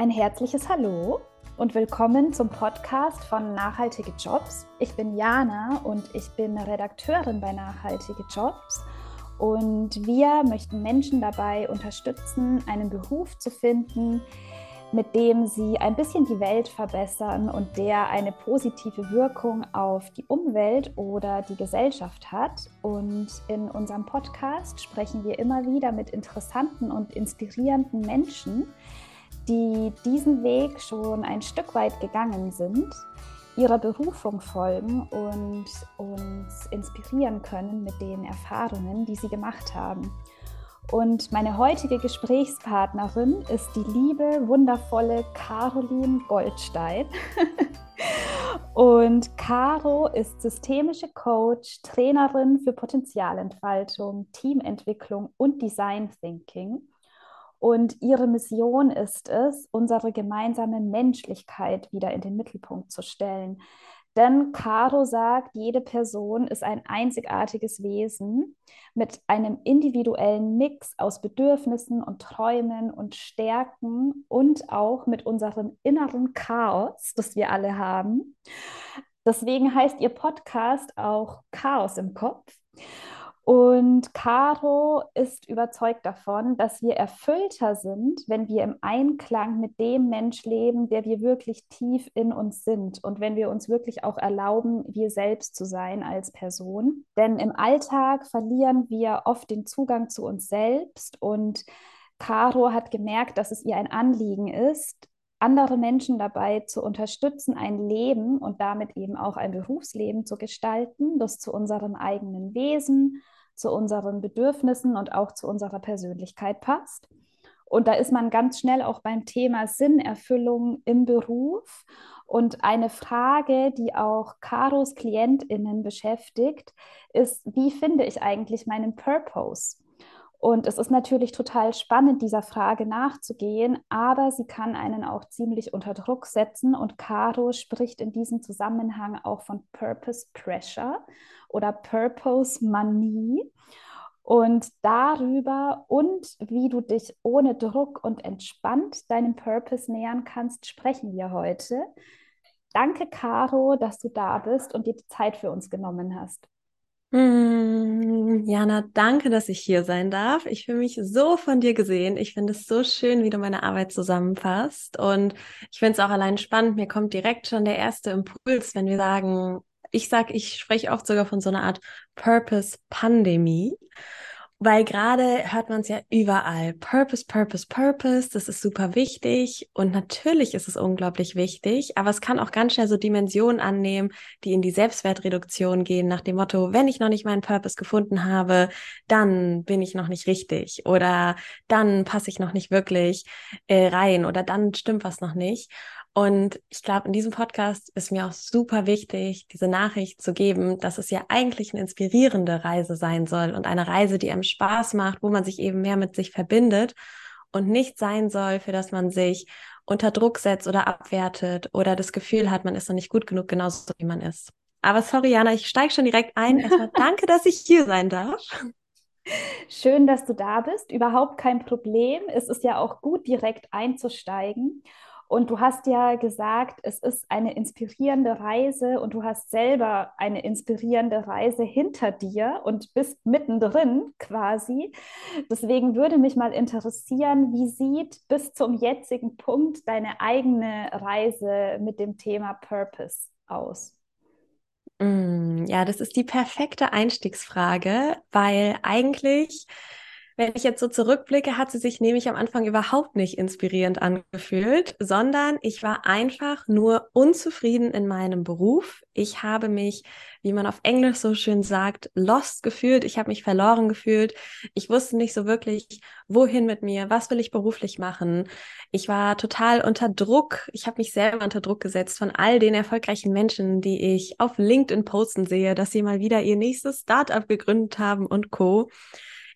Ein herzliches Hallo und willkommen zum Podcast von Nachhaltige Jobs. Ich bin Jana und ich bin Redakteurin bei Nachhaltige Jobs. Und wir möchten Menschen dabei unterstützen, einen Beruf zu finden, mit dem sie ein bisschen die Welt verbessern und der eine positive Wirkung auf die Umwelt oder die Gesellschaft hat. Und in unserem Podcast sprechen wir immer wieder mit interessanten und inspirierenden Menschen, die diesen Weg schon ein Stück weit gegangen sind, ihrer Berufung folgen und uns inspirieren können mit den Erfahrungen, die sie gemacht haben. Und meine heutige Gesprächspartnerin ist die liebe, wundervolle Caroline Goldstein. und Caro ist systemische Coach, Trainerin für Potenzialentfaltung, Teamentwicklung und Design Thinking. Und ihre Mission ist es, unsere gemeinsame Menschlichkeit wieder in den Mittelpunkt zu stellen. Denn Caro sagt, jede Person ist ein einzigartiges Wesen mit einem individuellen Mix aus Bedürfnissen und Träumen und Stärken und auch mit unserem inneren Chaos, das wir alle haben. Deswegen heißt ihr Podcast auch Chaos im Kopf. Und Caro ist überzeugt davon, dass wir erfüllter sind, wenn wir im Einklang mit dem Mensch leben, der wir wirklich tief in uns sind und wenn wir uns wirklich auch erlauben, wir selbst zu sein als Person. Denn im Alltag verlieren wir oft den Zugang zu uns selbst und Caro hat gemerkt, dass es ihr ein Anliegen ist, andere Menschen dabei zu unterstützen, ein Leben und damit eben auch ein Berufsleben zu gestalten, das zu unserem eigenen Wesen, zu unseren Bedürfnissen und auch zu unserer Persönlichkeit passt. Und da ist man ganz schnell auch beim Thema Sinnerfüllung im Beruf. Und eine Frage, die auch Karos KlientInnen beschäftigt, ist, wie finde ich eigentlich meinen Purpose? Und es ist natürlich total spannend, dieser Frage nachzugehen, aber sie kann einen auch ziemlich unter Druck setzen. Und Caro spricht in diesem Zusammenhang auch von Purpose Pressure oder Purpose Manie. Und darüber und wie du dich ohne Druck und entspannt deinem Purpose nähern kannst, sprechen wir heute. Danke, Caro, dass du da bist und dir die Zeit für uns genommen hast. Mm, Jana, danke, dass ich hier sein darf. Ich fühle mich so von dir gesehen. Ich finde es so schön, wie du meine Arbeit zusammenfasst. Und ich finde es auch allein spannend. Mir kommt direkt schon der erste Impuls, wenn wir sagen, ich sage, ich spreche oft sogar von so einer Art Purpose-Pandemie. Weil gerade hört man es ja überall. Purpose, Purpose, Purpose, das ist super wichtig. Und natürlich ist es unglaublich wichtig, aber es kann auch ganz schnell so Dimensionen annehmen, die in die Selbstwertreduktion gehen, nach dem Motto, wenn ich noch nicht meinen Purpose gefunden habe, dann bin ich noch nicht richtig oder dann passe ich noch nicht wirklich äh, rein oder dann stimmt was noch nicht. Und ich glaube, in diesem Podcast ist mir auch super wichtig, diese Nachricht zu geben, dass es ja eigentlich eine inspirierende Reise sein soll und eine Reise, die einem Spaß macht, wo man sich eben mehr mit sich verbindet und nicht sein soll, für das man sich unter Druck setzt oder abwertet oder das Gefühl hat, man ist noch nicht gut genug, genauso wie man ist. Aber sorry, Jana, ich steige schon direkt ein. Erstmal danke, dass ich hier sein darf. Schön, dass du da bist. Überhaupt kein Problem. Es ist ja auch gut, direkt einzusteigen. Und du hast ja gesagt, es ist eine inspirierende Reise und du hast selber eine inspirierende Reise hinter dir und bist mittendrin quasi. Deswegen würde mich mal interessieren, wie sieht bis zum jetzigen Punkt deine eigene Reise mit dem Thema Purpose aus? Mm, ja, das ist die perfekte Einstiegsfrage, weil eigentlich wenn ich jetzt so zurückblicke, hat sie sich nämlich am Anfang überhaupt nicht inspirierend angefühlt, sondern ich war einfach nur unzufrieden in meinem Beruf. Ich habe mich, wie man auf Englisch so schön sagt, lost gefühlt. Ich habe mich verloren gefühlt. Ich wusste nicht so wirklich, wohin mit mir, was will ich beruflich machen. Ich war total unter Druck. Ich habe mich selber unter Druck gesetzt von all den erfolgreichen Menschen, die ich auf LinkedIn posten sehe, dass sie mal wieder ihr nächstes Startup gegründet haben und co.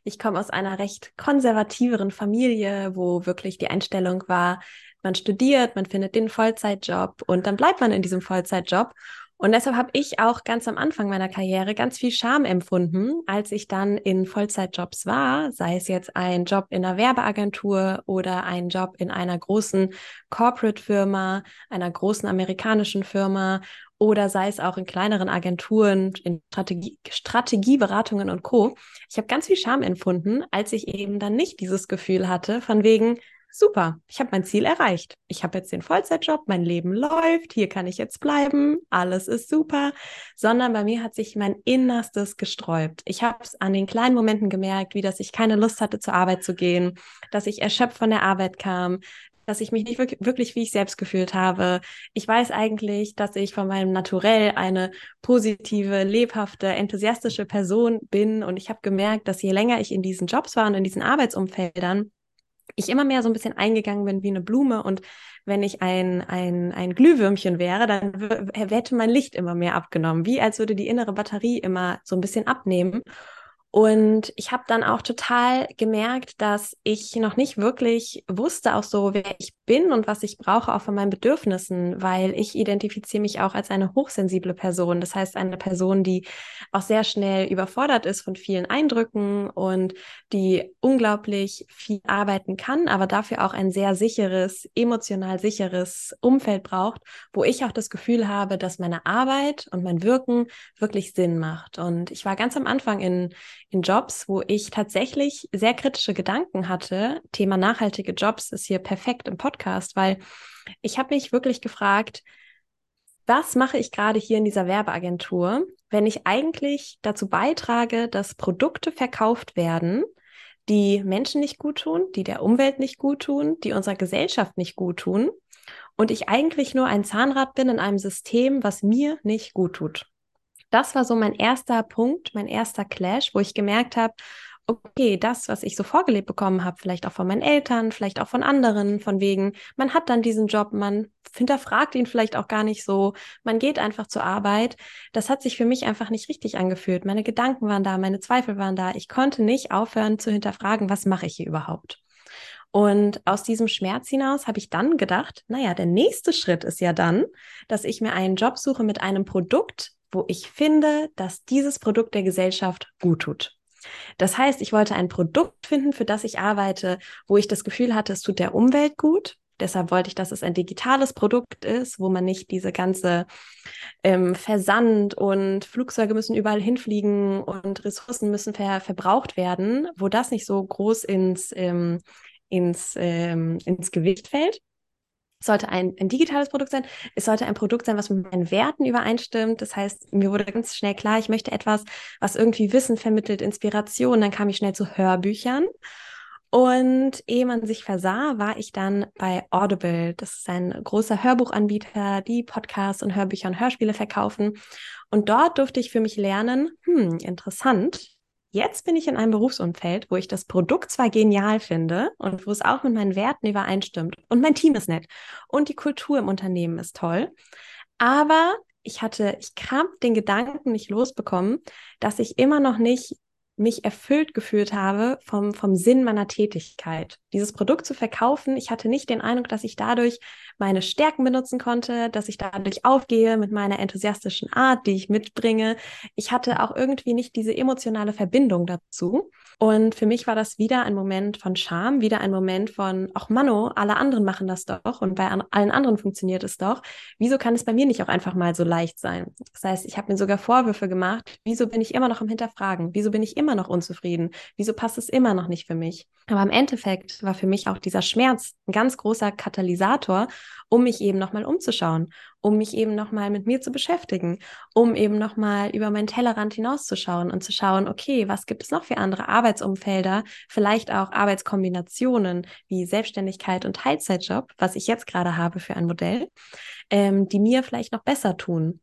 Ich komme aus einer recht konservativeren Familie, wo wirklich die Einstellung war, man studiert, man findet den Vollzeitjob und dann bleibt man in diesem Vollzeitjob. Und deshalb habe ich auch ganz am Anfang meiner Karriere ganz viel Scham empfunden, als ich dann in Vollzeitjobs war, sei es jetzt ein Job in einer Werbeagentur oder ein Job in einer großen Corporate-Firma, einer großen amerikanischen Firma oder sei es auch in kleineren Agenturen, in Strategie, Strategieberatungen und Co. Ich habe ganz viel Scham empfunden, als ich eben dann nicht dieses Gefühl hatte, von wegen, super, ich habe mein Ziel erreicht. Ich habe jetzt den Vollzeitjob, mein Leben läuft, hier kann ich jetzt bleiben, alles ist super, sondern bei mir hat sich mein Innerstes gesträubt. Ich habe es an den kleinen Momenten gemerkt, wie dass ich keine Lust hatte, zur Arbeit zu gehen, dass ich erschöpft von der Arbeit kam, dass ich mich nicht wirklich, wie ich selbst gefühlt habe. Ich weiß eigentlich, dass ich von meinem Naturell eine positive, lebhafte, enthusiastische Person bin und ich habe gemerkt, dass je länger ich in diesen Jobs war und in diesen Arbeitsumfeldern, ich immer mehr so ein bisschen eingegangen bin wie eine Blume und wenn ich ein, ein, ein Glühwürmchen wäre, dann hätte mein Licht immer mehr abgenommen, wie als würde die innere Batterie immer so ein bisschen abnehmen. Und ich habe dann auch total gemerkt, dass ich noch nicht wirklich wusste, auch so, wer ich bin und was ich brauche, auch von meinen Bedürfnissen, weil ich identifiziere mich auch als eine hochsensible Person. Das heißt, eine Person, die auch sehr schnell überfordert ist von vielen Eindrücken und die unglaublich viel arbeiten kann, aber dafür auch ein sehr sicheres, emotional sicheres Umfeld braucht, wo ich auch das Gefühl habe, dass meine Arbeit und mein Wirken wirklich Sinn macht. Und ich war ganz am Anfang in in Jobs, wo ich tatsächlich sehr kritische Gedanken hatte. Thema nachhaltige Jobs ist hier perfekt im Podcast, weil ich habe mich wirklich gefragt, was mache ich gerade hier in dieser Werbeagentur, wenn ich eigentlich dazu beitrage, dass Produkte verkauft werden, die Menschen nicht gut tun, die der Umwelt nicht gut tun, die unserer Gesellschaft nicht gut tun und ich eigentlich nur ein Zahnrad bin in einem System, was mir nicht gut tut das war so mein erster Punkt, mein erster Clash, wo ich gemerkt habe, okay, das, was ich so vorgelebt bekommen habe, vielleicht auch von meinen Eltern, vielleicht auch von anderen, von wegen, man hat dann diesen Job, man hinterfragt ihn vielleicht auch gar nicht so, man geht einfach zur Arbeit. Das hat sich für mich einfach nicht richtig angefühlt. Meine Gedanken waren da, meine Zweifel waren da. Ich konnte nicht aufhören zu hinterfragen, was mache ich hier überhaupt? Und aus diesem Schmerz hinaus habe ich dann gedacht, naja, der nächste Schritt ist ja dann, dass ich mir einen Job suche mit einem Produkt, wo ich finde, dass dieses Produkt der Gesellschaft gut tut. Das heißt, ich wollte ein Produkt finden, für das ich arbeite, wo ich das Gefühl hatte, es tut der Umwelt gut. Deshalb wollte ich, dass es ein digitales Produkt ist, wo man nicht diese ganze ähm, Versand und Flugzeuge müssen überall hinfliegen und Ressourcen müssen ver verbraucht werden, wo das nicht so groß ins, ähm, ins, ähm, ins Gewicht fällt. Es sollte ein, ein digitales Produkt sein. Es sollte ein Produkt sein, was mit meinen Werten übereinstimmt. Das heißt, mir wurde ganz schnell klar, ich möchte etwas, was irgendwie Wissen vermittelt, Inspiration. Dann kam ich schnell zu Hörbüchern. Und ehe man sich versah, war ich dann bei Audible. Das ist ein großer Hörbuchanbieter, die Podcasts und Hörbücher und Hörspiele verkaufen. Und dort durfte ich für mich lernen, hm, interessant, Jetzt bin ich in einem Berufsumfeld, wo ich das Produkt zwar genial finde und wo es auch mit meinen Werten übereinstimmt und mein Team ist nett und die Kultur im Unternehmen ist toll, aber ich hatte, ich kam den Gedanken nicht losbekommen, dass ich immer noch nicht mich erfüllt gefühlt habe vom, vom Sinn meiner Tätigkeit. Dieses Produkt zu verkaufen, ich hatte nicht den Eindruck, dass ich dadurch meine Stärken benutzen konnte, dass ich dadurch aufgehe mit meiner enthusiastischen Art, die ich mitbringe. Ich hatte auch irgendwie nicht diese emotionale Verbindung dazu. Und für mich war das wieder ein Moment von Scham, wieder ein Moment von, ach Mano, alle anderen machen das doch und bei an allen anderen funktioniert es doch. Wieso kann es bei mir nicht auch einfach mal so leicht sein? Das heißt, ich habe mir sogar Vorwürfe gemacht, wieso bin ich immer noch am Hinterfragen? Wieso bin ich immer noch unzufrieden? Wieso passt es immer noch nicht für mich? Aber im Endeffekt war für mich auch dieser Schmerz ein ganz großer Katalysator, um mich eben nochmal umzuschauen, um mich eben nochmal mit mir zu beschäftigen, um eben nochmal über meinen Tellerrand hinauszuschauen und zu schauen, okay, was gibt es noch für andere Arbeitsumfelder, vielleicht auch Arbeitskombinationen wie Selbstständigkeit und Teilzeitjob, was ich jetzt gerade habe für ein Modell, ähm, die mir vielleicht noch besser tun.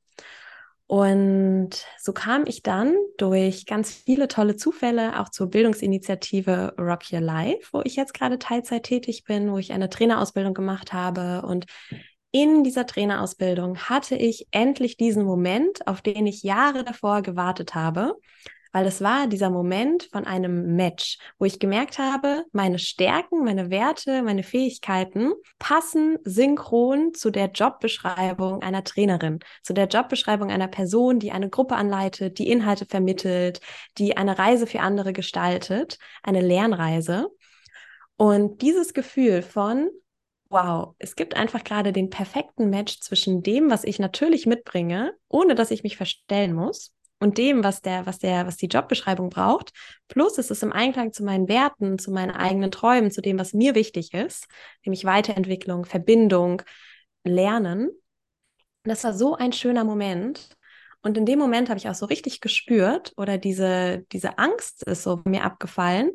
Und so kam ich dann durch ganz viele tolle Zufälle auch zur Bildungsinitiative Rock Your Life, wo ich jetzt gerade Teilzeit tätig bin, wo ich eine Trainerausbildung gemacht habe. Und in dieser Trainerausbildung hatte ich endlich diesen Moment, auf den ich Jahre davor gewartet habe, weil es war dieser Moment von einem Match, wo ich gemerkt habe, meine Stärken, meine Werte, meine Fähigkeiten passen synchron zu der Jobbeschreibung einer Trainerin, zu der Jobbeschreibung einer Person, die eine Gruppe anleitet, die Inhalte vermittelt, die eine Reise für andere gestaltet, eine Lernreise. Und dieses Gefühl von, wow, es gibt einfach gerade den perfekten Match zwischen dem, was ich natürlich mitbringe, ohne dass ich mich verstellen muss, und dem, was der, was der, was die Jobbeschreibung braucht. Plus es ist im Einklang zu meinen Werten, zu meinen eigenen Träumen, zu dem, was mir wichtig ist, nämlich Weiterentwicklung, Verbindung, Lernen. Das war so ein schöner Moment. Und in dem Moment habe ich auch so richtig gespürt oder diese, diese Angst ist so mir abgefallen,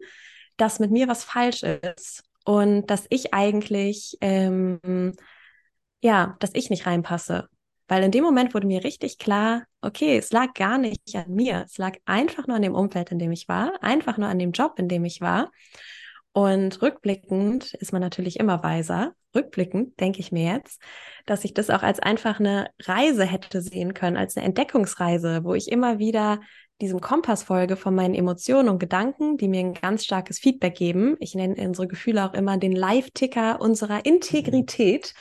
dass mit mir was falsch ist und dass ich eigentlich, ähm, ja, dass ich nicht reinpasse. Weil in dem Moment wurde mir richtig klar, okay, es lag gar nicht an mir. Es lag einfach nur an dem Umfeld, in dem ich war, einfach nur an dem Job, in dem ich war. Und rückblickend ist man natürlich immer weiser. Rückblickend denke ich mir jetzt, dass ich das auch als einfach eine Reise hätte sehen können, als eine Entdeckungsreise, wo ich immer wieder diesem Kompass folge von meinen Emotionen und Gedanken, die mir ein ganz starkes Feedback geben. Ich nenne unsere Gefühle auch immer den Live-Ticker unserer Integrität,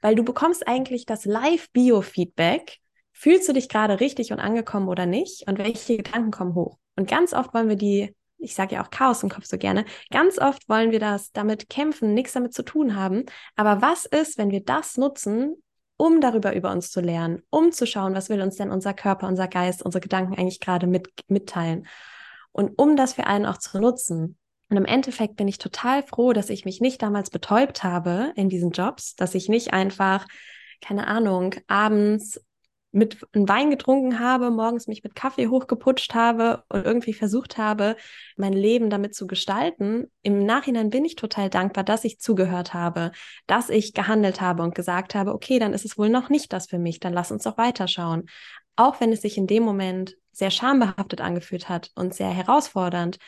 weil du bekommst eigentlich das Live-Bio-Feedback. Fühlst du dich gerade richtig und angekommen oder nicht? Und welche Gedanken kommen hoch? Und ganz oft wollen wir die, ich sage ja auch Chaos im Kopf so gerne, ganz oft wollen wir das damit kämpfen, nichts damit zu tun haben. Aber was ist, wenn wir das nutzen, um darüber über uns zu lernen, um zu schauen, was will uns denn unser Körper, unser Geist, unsere Gedanken eigentlich gerade mit, mitteilen. Und um das für einen auch zu nutzen. Und im Endeffekt bin ich total froh, dass ich mich nicht damals betäubt habe in diesen Jobs, dass ich nicht einfach, keine Ahnung, abends mit einem Wein getrunken habe, morgens mich mit Kaffee hochgeputscht habe und irgendwie versucht habe, mein Leben damit zu gestalten. Im Nachhinein bin ich total dankbar, dass ich zugehört habe, dass ich gehandelt habe und gesagt habe, okay, dann ist es wohl noch nicht das für mich, dann lass uns doch weiterschauen. Auch wenn es sich in dem Moment sehr schambehaftet angefühlt hat und sehr herausfordernd.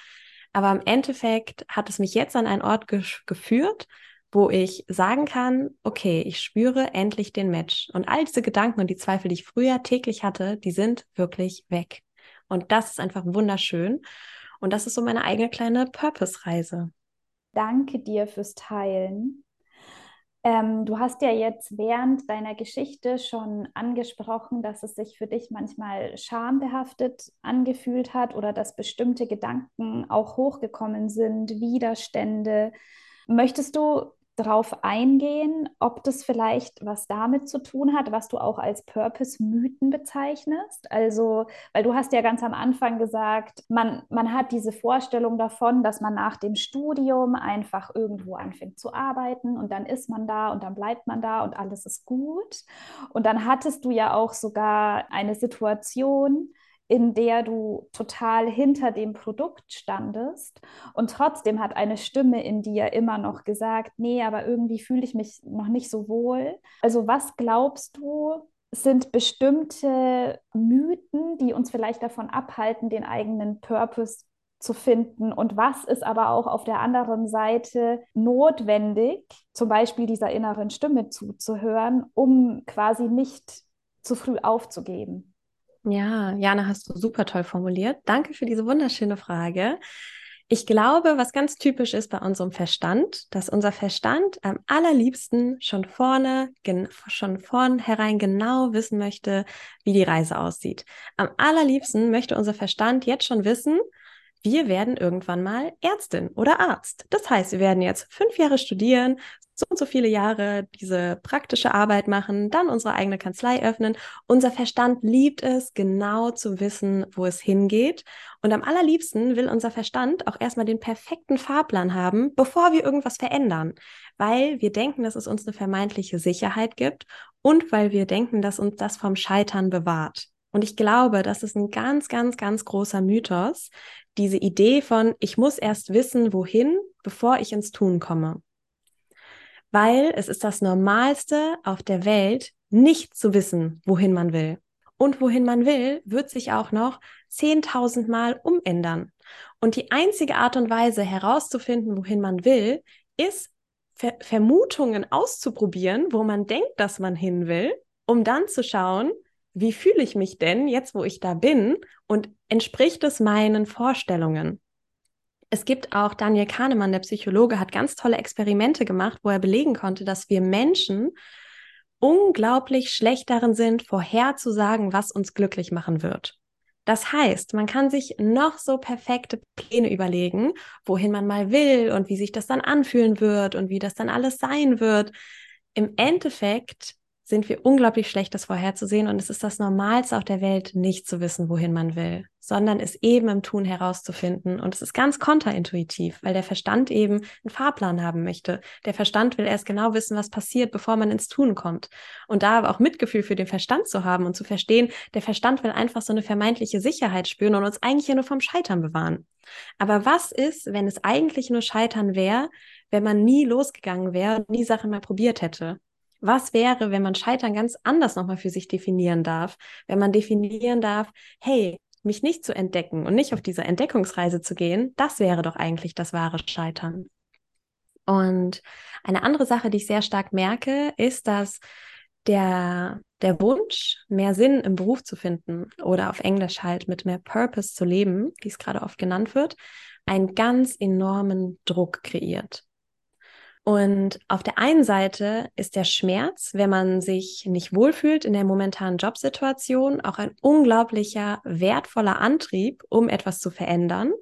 Aber im Endeffekt hat es mich jetzt an einen Ort ge geführt, wo ich sagen kann, okay, ich spüre endlich den Match. Und all diese Gedanken und die Zweifel, die ich früher täglich hatte, die sind wirklich weg. Und das ist einfach wunderschön. Und das ist so meine eigene kleine Purpose-Reise. Danke dir fürs Teilen. Ähm, du hast ja jetzt während deiner Geschichte schon angesprochen, dass es sich für dich manchmal schambehaftet angefühlt hat oder dass bestimmte Gedanken auch hochgekommen sind, Widerstände. Möchtest du darauf eingehen, ob das vielleicht was damit zu tun hat, was du auch als Purpose-Mythen bezeichnest? Also, weil du hast ja ganz am Anfang gesagt, man, man hat diese Vorstellung davon, dass man nach dem Studium einfach irgendwo anfängt zu arbeiten und dann ist man da und dann bleibt man da und alles ist gut. Und dann hattest du ja auch sogar eine Situation, in der du total hinter dem Produkt standest und trotzdem hat eine Stimme in dir immer noch gesagt, nee, aber irgendwie fühle ich mich noch nicht so wohl. Also was glaubst du, sind bestimmte Mythen, die uns vielleicht davon abhalten, den eigenen Purpose zu finden und was ist aber auch auf der anderen Seite notwendig, zum Beispiel dieser inneren Stimme zuzuhören, um quasi nicht zu früh aufzugeben. Ja, Jana, hast du super toll formuliert. Danke für diese wunderschöne Frage. Ich glaube, was ganz typisch ist bei unserem Verstand, dass unser Verstand am allerliebsten schon vorne, schon vornherein genau wissen möchte, wie die Reise aussieht. Am allerliebsten möchte unser Verstand jetzt schon wissen, wir werden irgendwann mal Ärztin oder Arzt. Das heißt, wir werden jetzt fünf Jahre studieren, so und so viele Jahre diese praktische Arbeit machen, dann unsere eigene Kanzlei öffnen. Unser Verstand liebt es, genau zu wissen, wo es hingeht. Und am allerliebsten will unser Verstand auch erstmal den perfekten Fahrplan haben, bevor wir irgendwas verändern, weil wir denken, dass es uns eine vermeintliche Sicherheit gibt und weil wir denken, dass uns das vom Scheitern bewahrt. Und ich glaube, das ist ein ganz, ganz, ganz großer Mythos, diese Idee von, ich muss erst wissen, wohin, bevor ich ins Tun komme weil es ist das Normalste auf der Welt, nicht zu wissen, wohin man will. Und wohin man will, wird sich auch noch 10.000 Mal umändern. Und die einzige Art und Weise herauszufinden, wohin man will, ist Ver Vermutungen auszuprobieren, wo man denkt, dass man hin will, um dann zu schauen, wie fühle ich mich denn jetzt, wo ich da bin und entspricht es meinen Vorstellungen? Es gibt auch Daniel Kahnemann, der Psychologe, hat ganz tolle Experimente gemacht, wo er belegen konnte, dass wir Menschen unglaublich schlecht darin sind, vorherzusagen, was uns glücklich machen wird. Das heißt, man kann sich noch so perfekte Pläne überlegen, wohin man mal will und wie sich das dann anfühlen wird und wie das dann alles sein wird. Im Endeffekt sind wir unglaublich schlecht, das vorherzusehen und es ist das Normalste auf der Welt, nicht zu wissen, wohin man will, sondern es eben im Tun herauszufinden. Und es ist ganz kontraintuitiv, weil der Verstand eben einen Fahrplan haben möchte. Der Verstand will erst genau wissen, was passiert, bevor man ins Tun kommt. Und da aber auch Mitgefühl für den Verstand zu haben und zu verstehen, der Verstand will einfach so eine vermeintliche Sicherheit spüren und uns eigentlich ja nur vom Scheitern bewahren. Aber was ist, wenn es eigentlich nur Scheitern wäre, wenn man nie losgegangen wäre und nie Sachen mal probiert hätte? Was wäre, wenn man Scheitern ganz anders nochmal für sich definieren darf? Wenn man definieren darf, hey, mich nicht zu entdecken und nicht auf diese Entdeckungsreise zu gehen, das wäre doch eigentlich das wahre Scheitern. Und eine andere Sache, die ich sehr stark merke, ist, dass der, der Wunsch, mehr Sinn im Beruf zu finden oder auf Englisch halt mit mehr Purpose zu leben, wie es gerade oft genannt wird, einen ganz enormen Druck kreiert. Und auf der einen Seite ist der Schmerz, wenn man sich nicht wohlfühlt in der momentanen Jobsituation, auch ein unglaublicher, wertvoller Antrieb, um etwas zu verändern.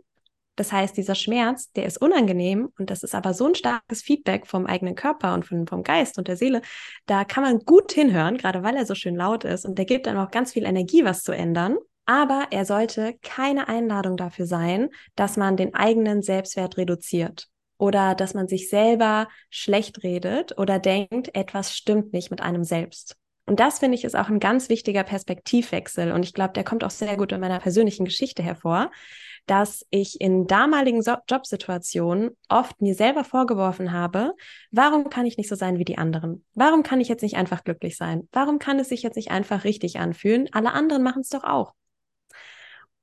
Das heißt, dieser Schmerz, der ist unangenehm und das ist aber so ein starkes Feedback vom eigenen Körper und vom, vom Geist und der Seele. Da kann man gut hinhören, gerade weil er so schön laut ist und der gibt dann auch ganz viel Energie, was zu ändern. Aber er sollte keine Einladung dafür sein, dass man den eigenen Selbstwert reduziert oder dass man sich selber schlecht redet oder denkt, etwas stimmt nicht mit einem selbst. Und das finde ich ist auch ein ganz wichtiger Perspektivwechsel. Und ich glaube, der kommt auch sehr gut in meiner persönlichen Geschichte hervor, dass ich in damaligen so Jobsituationen oft mir selber vorgeworfen habe, warum kann ich nicht so sein wie die anderen? Warum kann ich jetzt nicht einfach glücklich sein? Warum kann es sich jetzt nicht einfach richtig anfühlen? Alle anderen machen es doch auch.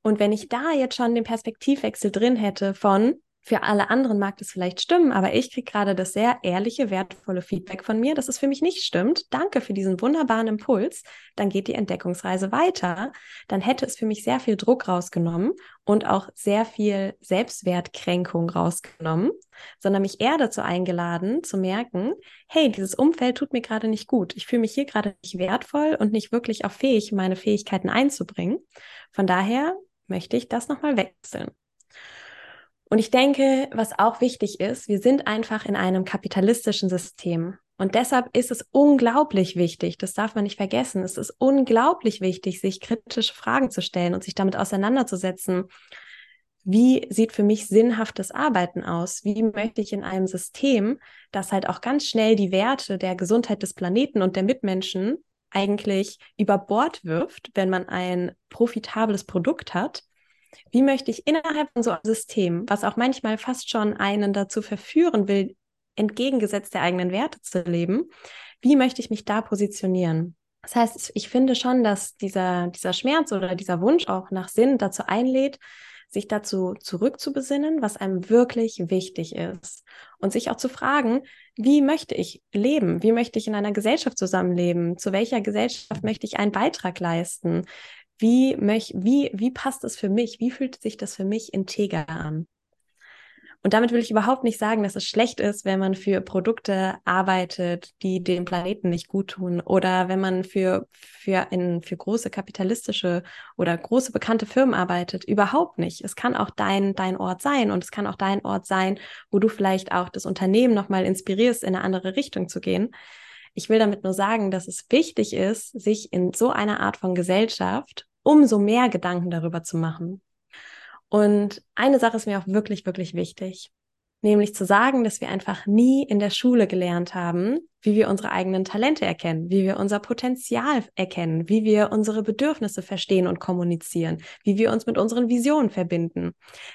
Und wenn ich da jetzt schon den Perspektivwechsel drin hätte von, für alle anderen mag das vielleicht stimmen, aber ich kriege gerade das sehr ehrliche, wertvolle Feedback von mir, dass es für mich nicht stimmt. Danke für diesen wunderbaren Impuls. Dann geht die Entdeckungsreise weiter. Dann hätte es für mich sehr viel Druck rausgenommen und auch sehr viel Selbstwertkränkung rausgenommen, sondern mich eher dazu eingeladen, zu merken, hey, dieses Umfeld tut mir gerade nicht gut. Ich fühle mich hier gerade nicht wertvoll und nicht wirklich auch fähig, meine Fähigkeiten einzubringen. Von daher möchte ich das nochmal wechseln. Und ich denke, was auch wichtig ist, wir sind einfach in einem kapitalistischen System. Und deshalb ist es unglaublich wichtig, das darf man nicht vergessen, es ist unglaublich wichtig, sich kritische Fragen zu stellen und sich damit auseinanderzusetzen. Wie sieht für mich sinnhaftes Arbeiten aus? Wie möchte ich in einem System, das halt auch ganz schnell die Werte der Gesundheit des Planeten und der Mitmenschen eigentlich über Bord wirft, wenn man ein profitables Produkt hat, wie möchte ich innerhalb von so einem System, was auch manchmal fast schon einen dazu verführen will, entgegengesetzt der eigenen Werte zu leben, wie möchte ich mich da positionieren? Das heißt, ich finde schon, dass dieser, dieser Schmerz oder dieser Wunsch auch nach Sinn dazu einlädt, sich dazu zurückzubesinnen, was einem wirklich wichtig ist. Und sich auch zu fragen, wie möchte ich leben? Wie möchte ich in einer Gesellschaft zusammenleben? Zu welcher Gesellschaft möchte ich einen Beitrag leisten? Wie, möch, wie, wie passt es für mich? Wie fühlt sich das für mich integer an? Und damit will ich überhaupt nicht sagen, dass es schlecht ist, wenn man für Produkte arbeitet, die dem Planeten nicht gut tun oder wenn man für, für, in, für große kapitalistische oder große bekannte Firmen arbeitet. Überhaupt nicht. Es kann auch dein, dein Ort sein und es kann auch dein Ort sein, wo du vielleicht auch das Unternehmen nochmal inspirierst, in eine andere Richtung zu gehen. Ich will damit nur sagen, dass es wichtig ist, sich in so einer Art von Gesellschaft umso mehr Gedanken darüber zu machen. Und eine Sache ist mir auch wirklich, wirklich wichtig, nämlich zu sagen, dass wir einfach nie in der Schule gelernt haben, wie wir unsere eigenen Talente erkennen, wie wir unser Potenzial erkennen, wie wir unsere Bedürfnisse verstehen und kommunizieren, wie wir uns mit unseren Visionen verbinden.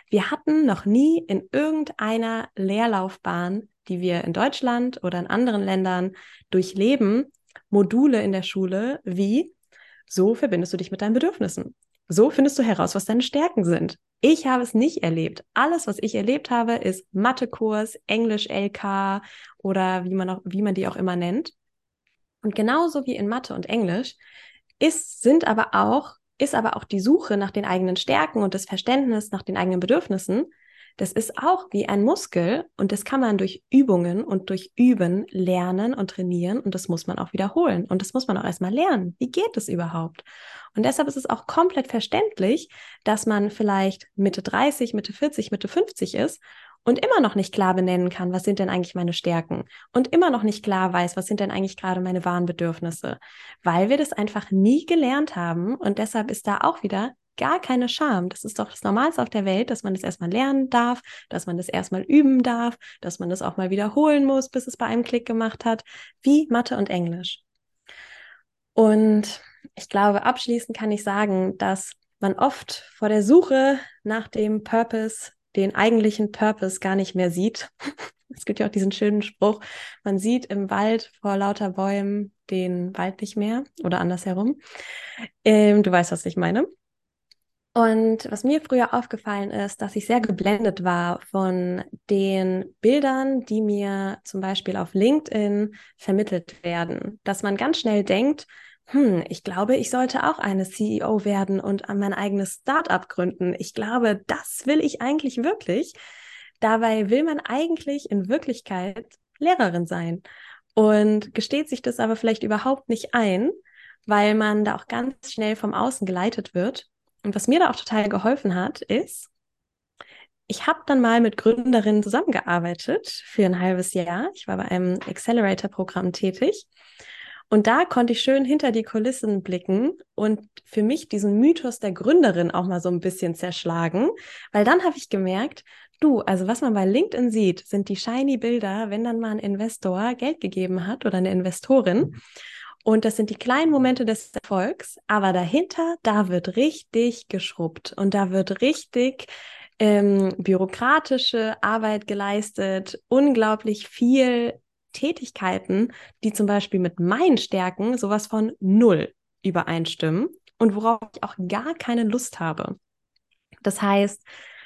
Wir hatten noch nie in irgendeiner Lehrlaufbahn, die wir in Deutschland oder in anderen Ländern durchleben, Module in der Schule wie so verbindest du dich mit deinen Bedürfnissen. So findest du heraus, was deine Stärken sind. Ich habe es nicht erlebt. Alles, was ich erlebt habe, ist Mathekurs, Englisch LK oder wie man, auch, wie man die auch immer nennt. Und genauso wie in Mathe und Englisch ist, sind aber auch, ist aber auch die Suche nach den eigenen Stärken und das Verständnis nach den eigenen Bedürfnissen das ist auch wie ein Muskel und das kann man durch Übungen und durch Üben lernen und trainieren und das muss man auch wiederholen und das muss man auch erstmal lernen. Wie geht es überhaupt? Und deshalb ist es auch komplett verständlich, dass man vielleicht Mitte 30, Mitte 40, Mitte 50 ist und immer noch nicht klar benennen kann, was sind denn eigentlich meine Stärken und immer noch nicht klar weiß, was sind denn eigentlich gerade meine wahren Bedürfnisse, weil wir das einfach nie gelernt haben und deshalb ist da auch wieder gar keine Scham. Das ist doch das Normalste auf der Welt, dass man das erstmal lernen darf, dass man das erstmal üben darf, dass man das auch mal wiederholen muss, bis es bei einem Klick gemacht hat, wie Mathe und Englisch. Und ich glaube, abschließend kann ich sagen, dass man oft vor der Suche nach dem Purpose, den eigentlichen Purpose gar nicht mehr sieht. Es gibt ja auch diesen schönen Spruch, man sieht im Wald vor lauter Bäumen den Wald nicht mehr oder andersherum. Ähm, du weißt, was ich meine. Und was mir früher aufgefallen ist, dass ich sehr geblendet war von den Bildern, die mir zum Beispiel auf LinkedIn vermittelt werden. Dass man ganz schnell denkt, hm, ich glaube, ich sollte auch eine CEO werden und mein eigenes Startup gründen. Ich glaube, das will ich eigentlich wirklich. Dabei will man eigentlich in Wirklichkeit Lehrerin sein und gesteht sich das aber vielleicht überhaupt nicht ein, weil man da auch ganz schnell vom Außen geleitet wird und was mir da auch total geholfen hat, ist, ich habe dann mal mit Gründerinnen zusammengearbeitet für ein halbes Jahr. Ich war bei einem Accelerator-Programm tätig. Und da konnte ich schön hinter die Kulissen blicken und für mich diesen Mythos der Gründerin auch mal so ein bisschen zerschlagen, weil dann habe ich gemerkt, du, also was man bei LinkedIn sieht, sind die shiny Bilder, wenn dann mal ein Investor Geld gegeben hat oder eine Investorin. Und das sind die kleinen Momente des Erfolgs, aber dahinter, da wird richtig geschrubbt und da wird richtig ähm, bürokratische Arbeit geleistet, unglaublich viel Tätigkeiten, die zum Beispiel mit meinen Stärken sowas von null übereinstimmen und worauf ich auch gar keine Lust habe. Das heißt,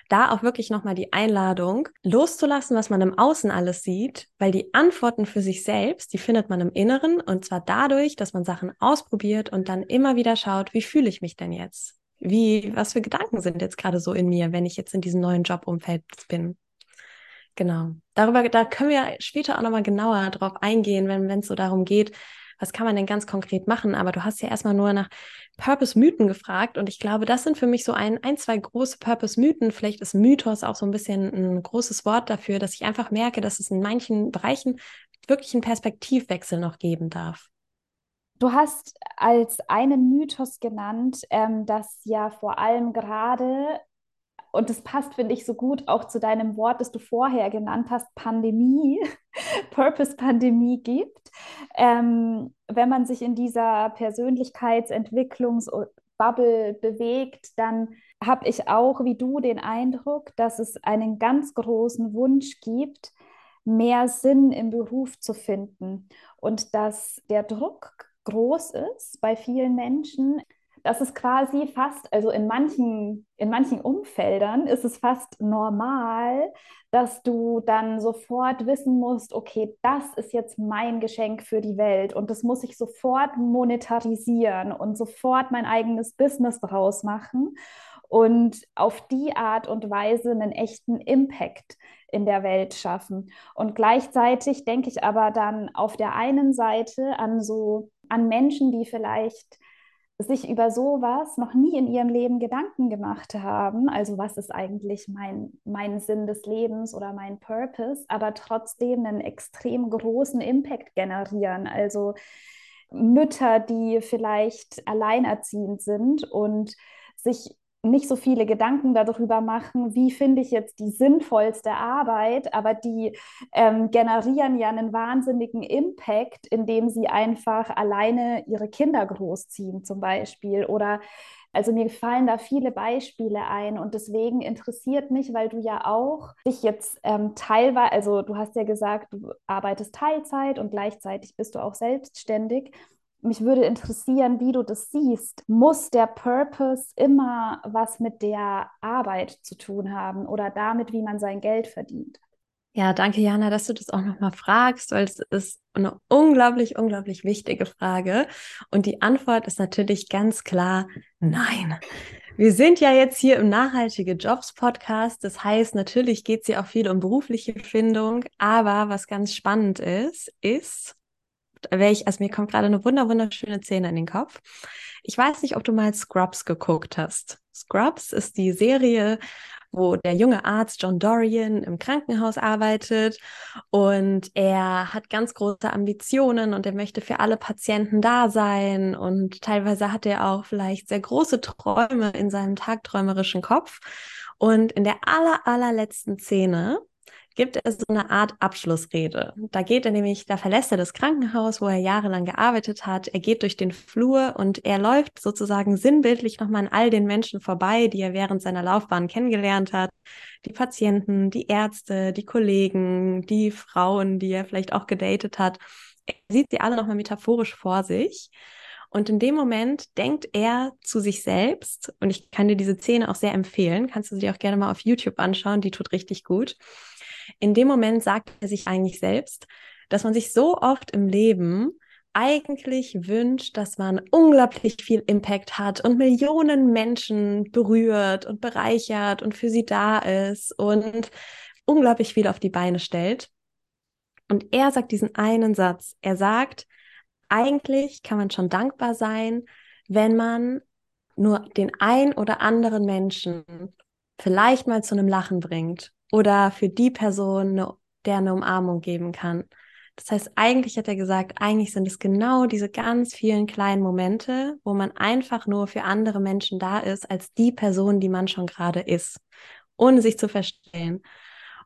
da auch wirklich nochmal die Einladung, loszulassen, was man im Außen alles sieht, weil die Antworten für sich selbst, die findet man im Inneren und zwar dadurch, dass man Sachen ausprobiert und dann immer wieder schaut, wie fühle ich mich denn jetzt? Wie, was für Gedanken sind jetzt gerade so in mir, wenn ich jetzt in diesem neuen Jobumfeld bin? Genau. Darüber, da können wir später auch nochmal genauer drauf eingehen, wenn es so darum geht, was kann man denn ganz konkret machen? Aber du hast ja erstmal nur nach Purpose-Mythen gefragt und ich glaube, das sind für mich so ein, ein zwei große Purpose-Mythen. Vielleicht ist Mythos auch so ein bisschen ein großes Wort dafür, dass ich einfach merke, dass es in manchen Bereichen wirklich einen Perspektivwechsel noch geben darf. Du hast als einen Mythos genannt, ähm, dass ja vor allem gerade und das passt, finde ich, so gut auch zu deinem Wort, das du vorher genannt hast, Pandemie, Purpose-Pandemie gibt. Ähm, wenn man sich in dieser Persönlichkeitsentwicklungsbubble bewegt, dann habe ich auch wie du den Eindruck, dass es einen ganz großen Wunsch gibt, mehr Sinn im Beruf zu finden. Und dass der Druck groß ist bei vielen Menschen, das ist quasi fast, also in manchen, in manchen Umfeldern ist es fast normal, dass du dann sofort wissen musst, okay, das ist jetzt mein Geschenk für die Welt und das muss ich sofort monetarisieren und sofort mein eigenes Business draus machen und auf die Art und Weise einen echten Impact in der Welt schaffen. Und gleichzeitig denke ich aber dann auf der einen Seite an so an Menschen, die vielleicht sich über sowas noch nie in ihrem Leben Gedanken gemacht haben, also was ist eigentlich mein, mein Sinn des Lebens oder mein Purpose, aber trotzdem einen extrem großen Impact generieren. Also Mütter, die vielleicht alleinerziehend sind und sich nicht so viele Gedanken darüber machen, wie finde ich jetzt die sinnvollste Arbeit, aber die ähm, generieren ja einen wahnsinnigen Impact, indem sie einfach alleine ihre Kinder großziehen zum Beispiel. Oder also mir fallen da viele Beispiele ein und deswegen interessiert mich, weil du ja auch dich jetzt ähm, teilweise, also du hast ja gesagt, du arbeitest Teilzeit und gleichzeitig bist du auch selbstständig mich würde interessieren, wie du das siehst. Muss der Purpose immer was mit der Arbeit zu tun haben oder damit, wie man sein Geld verdient? Ja, danke, Jana, dass du das auch nochmal fragst, weil es ist eine unglaublich, unglaublich wichtige Frage. Und die Antwort ist natürlich ganz klar nein. Wir sind ja jetzt hier im Nachhaltige Jobs Podcast. Das heißt, natürlich geht es ja auch viel um berufliche Findung. Aber was ganz spannend ist, ist, welch, also mir kommt gerade eine wunder, wunderschöne Szene in den Kopf. Ich weiß nicht, ob du mal Scrubs geguckt hast. Scrubs ist die Serie wo der junge Arzt John Dorian im Krankenhaus arbeitet und er hat ganz große Ambitionen und er möchte für alle Patienten da sein und teilweise hat er auch vielleicht sehr große Träume in seinem tagträumerischen Kopf. Und in der aller, allerletzten Szene gibt es so eine Art Abschlussrede. Da geht er nämlich, da verlässt er das Krankenhaus, wo er jahrelang gearbeitet hat. Er geht durch den Flur und er läuft sozusagen sinnbildlich nochmal an all den Menschen vorbei, die er während seiner Laufbahn kennengelernt hat. Die Patienten, die Ärzte, die Kollegen, die Frauen, die er vielleicht auch gedatet hat. Er sieht sie alle nochmal metaphorisch vor sich. Und in dem Moment denkt er zu sich selbst, und ich kann dir diese Szene auch sehr empfehlen, kannst du sie auch gerne mal auf YouTube anschauen, die tut richtig gut. In dem Moment sagt er sich eigentlich selbst, dass man sich so oft im Leben eigentlich wünscht, dass man unglaublich viel Impact hat und Millionen Menschen berührt und bereichert und für sie da ist und unglaublich viel auf die Beine stellt. Und er sagt diesen einen Satz. Er sagt, eigentlich kann man schon dankbar sein, wenn man nur den ein oder anderen Menschen vielleicht mal zu einem Lachen bringt oder für die Person, eine, der eine Umarmung geben kann. Das heißt, eigentlich hat er gesagt, eigentlich sind es genau diese ganz vielen kleinen Momente, wo man einfach nur für andere Menschen da ist, als die Person, die man schon gerade ist, ohne sich zu verstellen.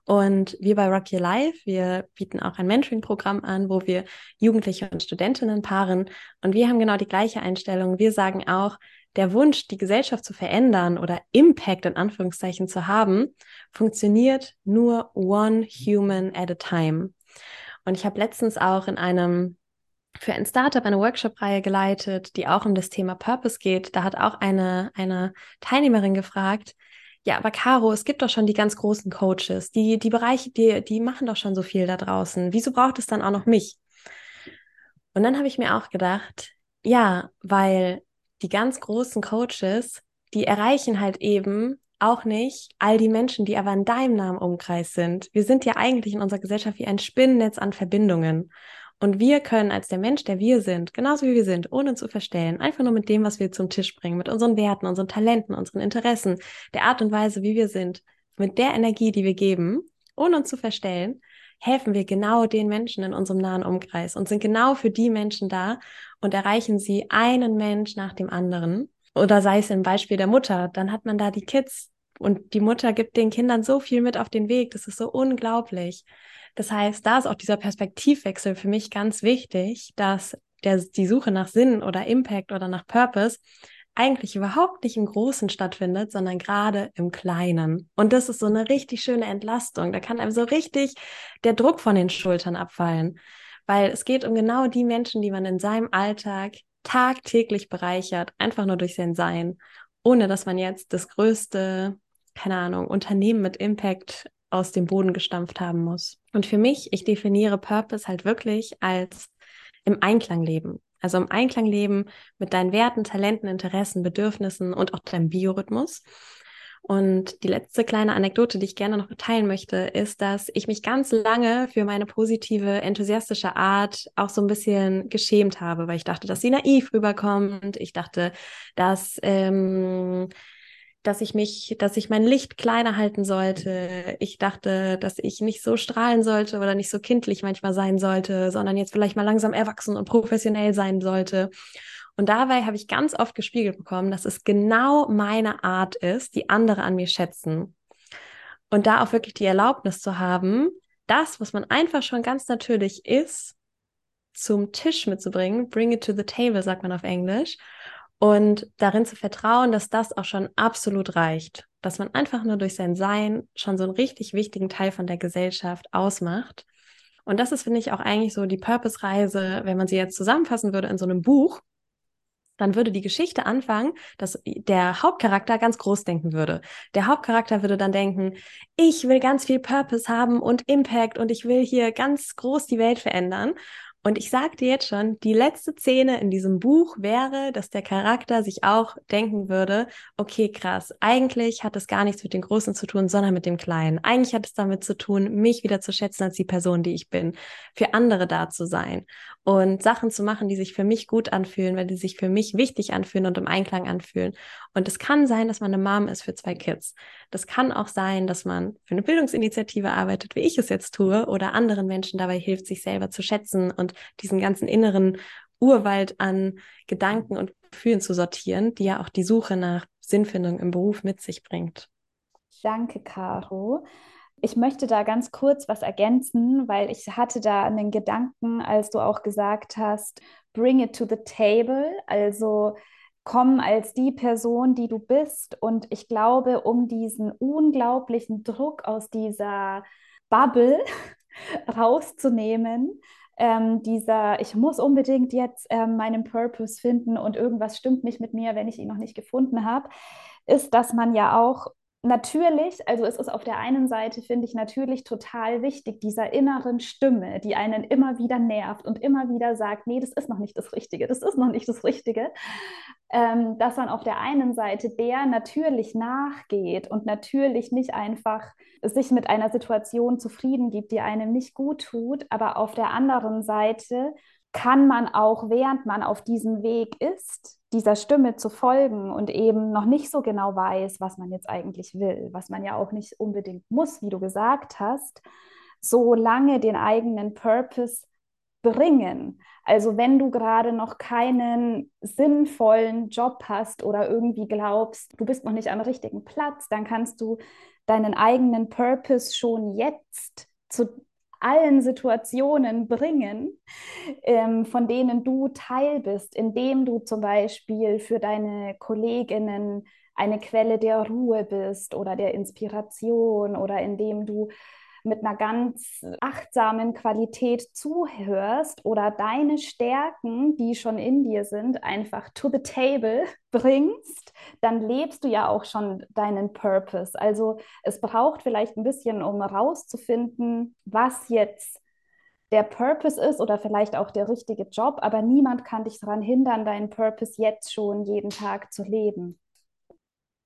Und wir bei Rock Your Life, wir bieten auch ein Mentoring-Programm an, wo wir Jugendliche und Studentinnen paaren. Und wir haben genau die gleiche Einstellung. Wir sagen auch, der Wunsch, die Gesellschaft zu verändern oder Impact in Anführungszeichen zu haben, funktioniert nur one human at a time. Und ich habe letztens auch in einem für ein Startup eine Workshop-Reihe geleitet, die auch um das Thema Purpose geht. Da hat auch eine, eine Teilnehmerin gefragt, ja, aber Caro, es gibt doch schon die ganz großen Coaches, die, die Bereiche, die, die machen doch schon so viel da draußen. Wieso braucht es dann auch noch mich? Und dann habe ich mir auch gedacht, ja, weil die ganz großen Coaches, die erreichen halt eben auch nicht all die Menschen, die aber in deinem Namen Umkreis sind. Wir sind ja eigentlich in unserer Gesellschaft wie ein Spinnennetz an Verbindungen. Und wir können als der Mensch, der wir sind, genauso wie wir sind, ohne uns zu verstellen, einfach nur mit dem, was wir zum Tisch bringen, mit unseren Werten, unseren Talenten, unseren Interessen, der Art und Weise, wie wir sind, mit der Energie, die wir geben, ohne uns zu verstellen, helfen wir genau den Menschen in unserem nahen Umkreis und sind genau für die Menschen da und erreichen sie einen Mensch nach dem anderen. Oder sei es im Beispiel der Mutter, dann hat man da die Kids und die Mutter gibt den Kindern so viel mit auf den Weg. Das ist so unglaublich. Das heißt, da ist auch dieser Perspektivwechsel für mich ganz wichtig, dass der, die Suche nach Sinn oder Impact oder nach Purpose eigentlich überhaupt nicht im Großen stattfindet, sondern gerade im Kleinen. Und das ist so eine richtig schöne Entlastung. Da kann einem so richtig der Druck von den Schultern abfallen, weil es geht um genau die Menschen, die man in seinem Alltag tagtäglich bereichert, einfach nur durch sein Sein, ohne dass man jetzt das größte, keine Ahnung, Unternehmen mit Impact aus dem Boden gestampft haben muss. Und für mich, ich definiere Purpose halt wirklich als im Einklang leben. Also im Einklang leben mit deinen Werten, Talenten, Interessen, Bedürfnissen und auch deinem Biorhythmus. Und die letzte kleine Anekdote, die ich gerne noch teilen möchte, ist, dass ich mich ganz lange für meine positive, enthusiastische Art auch so ein bisschen geschämt habe, weil ich dachte, dass sie naiv rüberkommt. Ich dachte, dass ähm, dass ich mich, dass ich mein Licht kleiner halten sollte. Ich dachte, dass ich nicht so strahlen sollte oder nicht so kindlich manchmal sein sollte, sondern jetzt vielleicht mal langsam erwachsen und professionell sein sollte. Und dabei habe ich ganz oft gespiegelt bekommen, dass es genau meine Art ist, die andere an mir schätzen. Und da auch wirklich die Erlaubnis zu haben, das, was man einfach schon ganz natürlich ist, zum Tisch mitzubringen, bring it to the table, sagt man auf Englisch, und darin zu vertrauen, dass das auch schon absolut reicht, dass man einfach nur durch sein Sein schon so einen richtig wichtigen Teil von der Gesellschaft ausmacht. Und das ist, finde ich, auch eigentlich so die Purpose-Reise, wenn man sie jetzt zusammenfassen würde in so einem Buch, dann würde die Geschichte anfangen, dass der Hauptcharakter ganz groß denken würde. Der Hauptcharakter würde dann denken, ich will ganz viel Purpose haben und Impact und ich will hier ganz groß die Welt verändern. Und ich sage dir jetzt schon, die letzte Szene in diesem Buch wäre, dass der Charakter sich auch denken würde, okay, krass, eigentlich hat es gar nichts mit dem Großen zu tun, sondern mit dem Kleinen. Eigentlich hat es damit zu tun, mich wieder zu schätzen als die Person, die ich bin, für andere da zu sein und Sachen zu machen, die sich für mich gut anfühlen, weil die sich für mich wichtig anfühlen und im Einklang anfühlen. Und es kann sein, dass man eine Mom ist für zwei Kids. Das kann auch sein, dass man für eine Bildungsinitiative arbeitet, wie ich es jetzt tue, oder anderen Menschen dabei hilft, sich selber zu schätzen und diesen ganzen inneren Urwald an Gedanken und Gefühlen zu sortieren, die ja auch die Suche nach Sinnfindung im Beruf mit sich bringt. Danke, Caro. Ich möchte da ganz kurz was ergänzen, weil ich hatte da einen Gedanken, als du auch gesagt hast, bring it to the table, also komm als die Person, die du bist. Und ich glaube, um diesen unglaublichen Druck aus dieser Bubble rauszunehmen, ähm, dieser, ich muss unbedingt jetzt ähm, meinen Purpose finden und irgendwas stimmt nicht mit mir, wenn ich ihn noch nicht gefunden habe, ist, dass man ja auch natürlich, also es ist auf der einen Seite, finde ich natürlich total wichtig, dieser inneren Stimme, die einen immer wieder nervt und immer wieder sagt, nee, das ist noch nicht das Richtige, das ist noch nicht das Richtige, ähm, dass man auf der einen Seite der natürlich nachgeht und natürlich nicht einfach sich mit einer Situation zufrieden gibt, die einem nicht gut tut, aber auf der anderen Seite kann man auch, während man auf diesem Weg ist, dieser Stimme zu folgen und eben noch nicht so genau weiß, was man jetzt eigentlich will, was man ja auch nicht unbedingt muss, wie du gesagt hast, so lange den eigenen Purpose bringen. Also wenn du gerade noch keinen sinnvollen Job hast oder irgendwie glaubst, du bist noch nicht am richtigen Platz, dann kannst du deinen eigenen Purpose schon jetzt zu allen Situationen bringen, ähm, von denen du Teil bist, indem du zum Beispiel für deine Kolleginnen eine Quelle der Ruhe bist oder der Inspiration oder indem du mit einer ganz achtsamen Qualität zuhörst oder deine Stärken, die schon in dir sind, einfach to the table bringst, dann lebst du ja auch schon deinen Purpose. Also es braucht vielleicht ein bisschen, um herauszufinden, was jetzt der Purpose ist oder vielleicht auch der richtige Job, aber niemand kann dich daran hindern, deinen Purpose jetzt schon jeden Tag zu leben.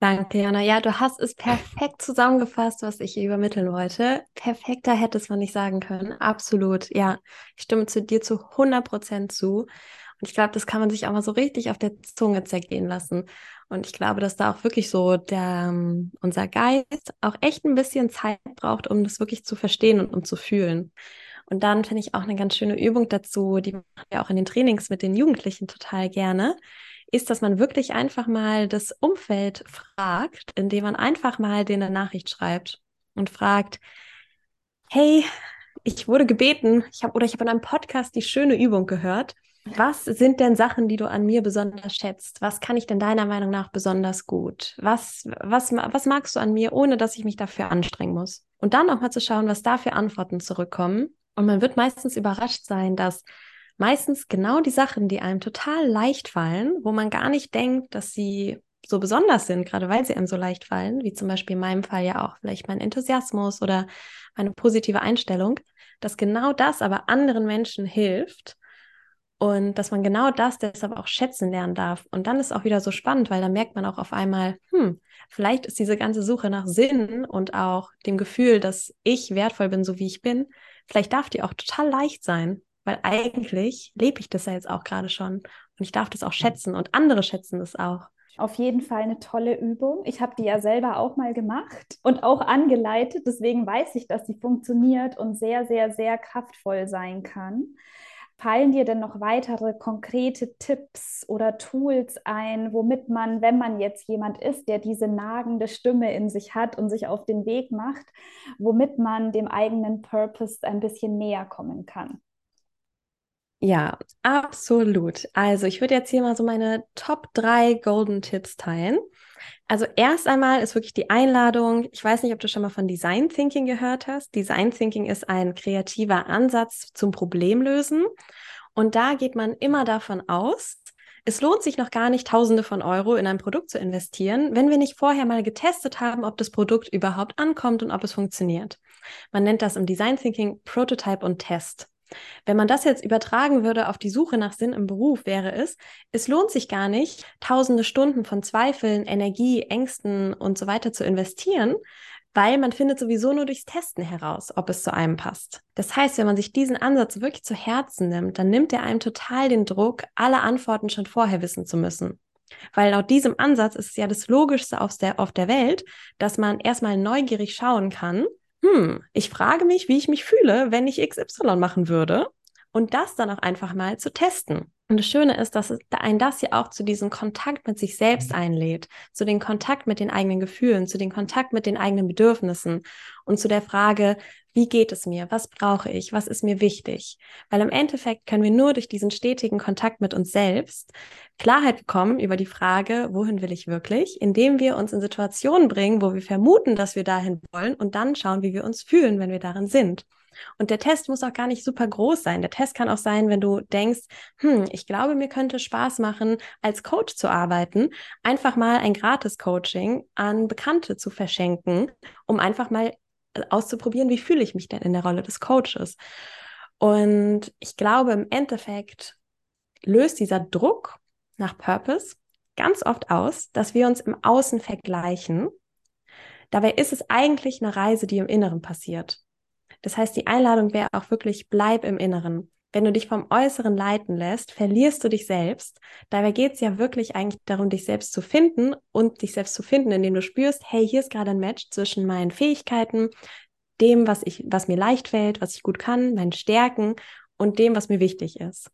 Danke, Jana. Ja, du hast es perfekt zusammengefasst, was ich übermitteln wollte. Perfekter hättest man nicht sagen können. Absolut. Ja, ich stimme zu dir zu 100 Prozent zu. Und ich glaube, das kann man sich auch mal so richtig auf der Zunge zergehen lassen. Und ich glaube, dass da auch wirklich so der, um, unser Geist auch echt ein bisschen Zeit braucht, um das wirklich zu verstehen und um zu fühlen. Und dann finde ich auch eine ganz schöne Übung dazu, die machen wir auch in den Trainings mit den Jugendlichen total gerne ist, dass man wirklich einfach mal das Umfeld fragt, indem man einfach mal denen eine Nachricht schreibt und fragt, hey, ich wurde gebeten, ich habe oder ich habe in einem Podcast die schöne Übung gehört. Was sind denn Sachen, die du an mir besonders schätzt? Was kann ich denn deiner Meinung nach besonders gut? Was, was, was magst du an mir, ohne dass ich mich dafür anstrengen muss? Und dann auch mal zu schauen, was da für Antworten zurückkommen. Und man wird meistens überrascht sein, dass meistens genau die Sachen, die einem total leicht fallen, wo man gar nicht denkt, dass sie so besonders sind, gerade weil sie einem so leicht fallen, wie zum Beispiel in meinem Fall ja auch vielleicht mein Enthusiasmus oder meine positive Einstellung, dass genau das aber anderen Menschen hilft und dass man genau das deshalb auch schätzen lernen darf. Und dann ist auch wieder so spannend, weil dann merkt man auch auf einmal, hm, vielleicht ist diese ganze Suche nach Sinn und auch dem Gefühl, dass ich wertvoll bin, so wie ich bin, vielleicht darf die auch total leicht sein. Weil eigentlich lebe ich das ja jetzt auch gerade schon. Und ich darf das auch schätzen und andere schätzen das auch. Auf jeden Fall eine tolle Übung. Ich habe die ja selber auch mal gemacht und auch angeleitet. Deswegen weiß ich, dass sie funktioniert und sehr, sehr, sehr kraftvoll sein kann. Fallen dir denn noch weitere konkrete Tipps oder Tools ein, womit man, wenn man jetzt jemand ist, der diese nagende Stimme in sich hat und sich auf den Weg macht, womit man dem eigenen Purpose ein bisschen näher kommen kann? Ja, absolut. Also ich würde jetzt hier mal so meine Top 3 Golden Tipps teilen. Also erst einmal ist wirklich die Einladung, ich weiß nicht, ob du schon mal von Design Thinking gehört hast. Design Thinking ist ein kreativer Ansatz zum Problemlösen. Und da geht man immer davon aus, Es lohnt sich noch gar nicht, Tausende von Euro in ein Produkt zu investieren, wenn wir nicht vorher mal getestet haben, ob das Produkt überhaupt ankommt und ob es funktioniert. Man nennt das im Design Thinking Prototype und Test. Wenn man das jetzt übertragen würde auf die Suche nach Sinn im Beruf, wäre es, es lohnt sich gar nicht, tausende Stunden von Zweifeln, Energie, Ängsten und so weiter zu investieren, weil man findet sowieso nur durchs Testen heraus, ob es zu einem passt. Das heißt, wenn man sich diesen Ansatz wirklich zu Herzen nimmt, dann nimmt er einem total den Druck, alle Antworten schon vorher wissen zu müssen. Weil laut diesem Ansatz ist es ja das Logischste auf der, auf der Welt, dass man erstmal neugierig schauen kann, hm, ich frage mich, wie ich mich fühle, wenn ich XY machen würde und das dann auch einfach mal zu testen. Und das Schöne ist, dass ein das ja auch zu diesem Kontakt mit sich selbst mhm. einlädt, zu den Kontakt mit den eigenen Gefühlen, zu den Kontakt mit den eigenen Bedürfnissen und zu der Frage, wie geht es mir? Was brauche ich? Was ist mir wichtig? Weil im Endeffekt können wir nur durch diesen stetigen Kontakt mit uns selbst Klarheit bekommen über die Frage, wohin will ich wirklich, indem wir uns in Situationen bringen, wo wir vermuten, dass wir dahin wollen und dann schauen, wie wir uns fühlen, wenn wir darin sind. Und der Test muss auch gar nicht super groß sein. Der Test kann auch sein, wenn du denkst, hm, ich glaube, mir könnte Spaß machen, als Coach zu arbeiten, einfach mal ein Gratis-Coaching an Bekannte zu verschenken, um einfach mal äh, auszuprobieren, wie fühle ich mich denn in der Rolle des Coaches. Und ich glaube, im Endeffekt löst dieser Druck nach Purpose ganz oft aus, dass wir uns im Außen vergleichen. Dabei ist es eigentlich eine Reise, die im Inneren passiert. Das heißt, die Einladung wäre auch wirklich, bleib im Inneren. Wenn du dich vom Äußeren leiten lässt, verlierst du dich selbst. Dabei geht es ja wirklich eigentlich darum, dich selbst zu finden und dich selbst zu finden, indem du spürst, hey, hier ist gerade ein Match zwischen meinen Fähigkeiten, dem, was ich, was mir leicht fällt, was ich gut kann, meinen Stärken und dem, was mir wichtig ist.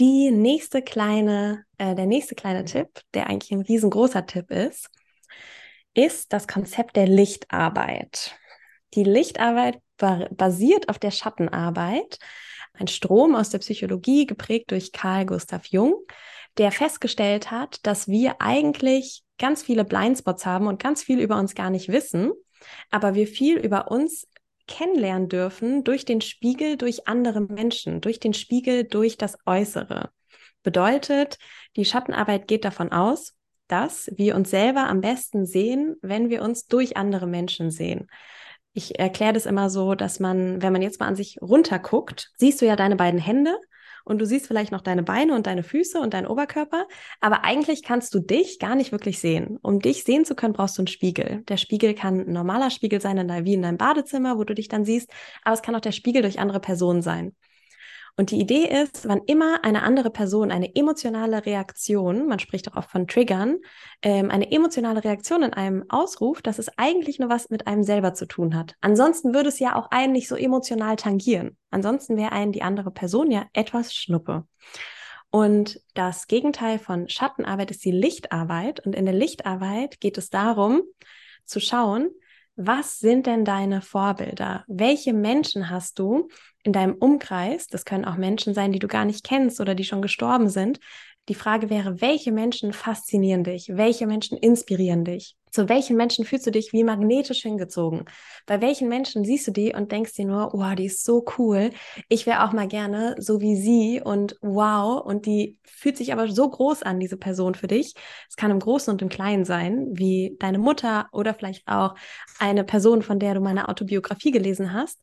Die nächste kleine, äh, der nächste kleine Tipp, der eigentlich ein riesengroßer Tipp ist, ist das Konzept der Lichtarbeit. Die Lichtarbeit basiert auf der Schattenarbeit, ein Strom aus der Psychologie, geprägt durch Carl Gustav Jung, der festgestellt hat, dass wir eigentlich ganz viele Blindspots haben und ganz viel über uns gar nicht wissen, aber wir viel über uns kennenlernen dürfen durch den Spiegel, durch andere Menschen, durch den Spiegel, durch das Äußere. Bedeutet, die Schattenarbeit geht davon aus, dass wir uns selber am besten sehen, wenn wir uns durch andere Menschen sehen ich erkläre das immer so, dass man, wenn man jetzt mal an sich runterguckt, siehst du ja deine beiden Hände und du siehst vielleicht noch deine Beine und deine Füße und deinen Oberkörper, aber eigentlich kannst du dich gar nicht wirklich sehen. Um dich sehen zu können, brauchst du einen Spiegel. Der Spiegel kann ein normaler Spiegel sein, wie in deinem Badezimmer, wo du dich dann siehst, aber es kann auch der Spiegel durch andere Personen sein. Und die Idee ist, wann immer eine andere Person eine emotionale Reaktion, man spricht auch oft von Triggern, ähm, eine emotionale Reaktion in einem ausruft, dass es eigentlich nur was mit einem selber zu tun hat. Ansonsten würde es ja auch einen nicht so emotional tangieren. Ansonsten wäre einen die andere Person ja etwas Schnuppe. Und das Gegenteil von Schattenarbeit ist die Lichtarbeit. Und in der Lichtarbeit geht es darum, zu schauen, was sind denn deine Vorbilder? Welche Menschen hast du in deinem Umkreis? Das können auch Menschen sein, die du gar nicht kennst oder die schon gestorben sind. Die Frage wäre, welche Menschen faszinieren dich? Welche Menschen inspirieren dich? Zu welchen Menschen fühlst du dich wie magnetisch hingezogen? Bei welchen Menschen siehst du die und denkst dir nur, wow, die ist so cool. Ich wäre auch mal gerne so wie sie und wow. Und die fühlt sich aber so groß an, diese Person für dich. Es kann im Großen und im Kleinen sein, wie deine Mutter oder vielleicht auch eine Person, von der du meine Autobiografie gelesen hast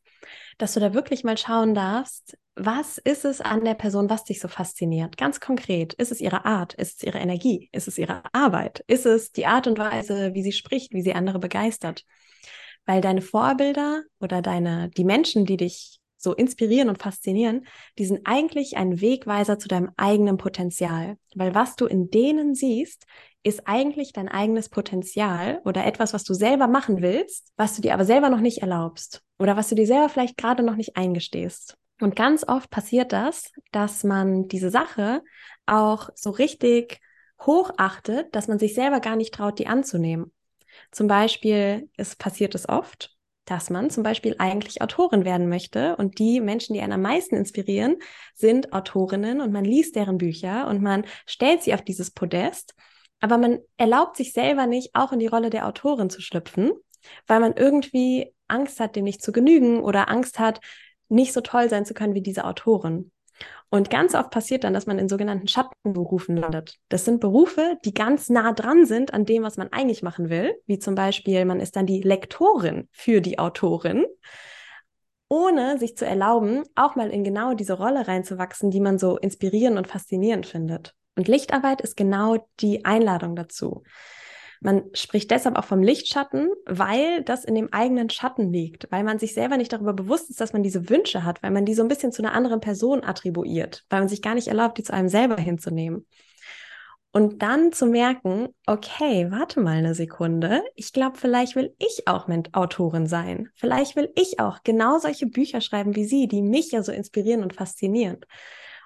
dass du da wirklich mal schauen darfst, was ist es an der Person, was dich so fasziniert? Ganz konkret, ist es ihre Art? Ist es ihre Energie? Ist es ihre Arbeit? Ist es die Art und Weise, wie sie spricht, wie sie andere begeistert? Weil deine Vorbilder oder deine, die Menschen, die dich so inspirieren und faszinieren, die sind eigentlich ein Wegweiser zu deinem eigenen Potenzial. Weil was du in denen siehst, ist eigentlich dein eigenes Potenzial oder etwas, was du selber machen willst, was du dir aber selber noch nicht erlaubst oder was du dir selber vielleicht gerade noch nicht eingestehst. Und ganz oft passiert das, dass man diese Sache auch so richtig hochachtet, dass man sich selber gar nicht traut, die anzunehmen. Zum Beispiel, es passiert es oft, dass man zum Beispiel eigentlich Autorin werden möchte und die Menschen, die einen am meisten inspirieren, sind Autorinnen und man liest deren Bücher und man stellt sie auf dieses Podest, aber man erlaubt sich selber nicht, auch in die Rolle der Autorin zu schlüpfen, weil man irgendwie Angst hat, dem nicht zu genügen oder Angst hat, nicht so toll sein zu können wie diese Autorin. Und ganz oft passiert dann, dass man in sogenannten Schattenberufen landet. Das sind Berufe, die ganz nah dran sind an dem, was man eigentlich machen will. Wie zum Beispiel, man ist dann die Lektorin für die Autorin, ohne sich zu erlauben, auch mal in genau diese Rolle reinzuwachsen, die man so inspirierend und faszinierend findet. Und Lichtarbeit ist genau die Einladung dazu. Man spricht deshalb auch vom Lichtschatten, weil das in dem eigenen Schatten liegt, weil man sich selber nicht darüber bewusst ist, dass man diese Wünsche hat, weil man die so ein bisschen zu einer anderen Person attribuiert, weil man sich gar nicht erlaubt, die zu einem selber hinzunehmen. Und dann zu merken, okay, warte mal eine Sekunde, ich glaube, vielleicht will ich auch Autorin sein. Vielleicht will ich auch genau solche Bücher schreiben wie Sie, die mich ja so inspirieren und faszinieren.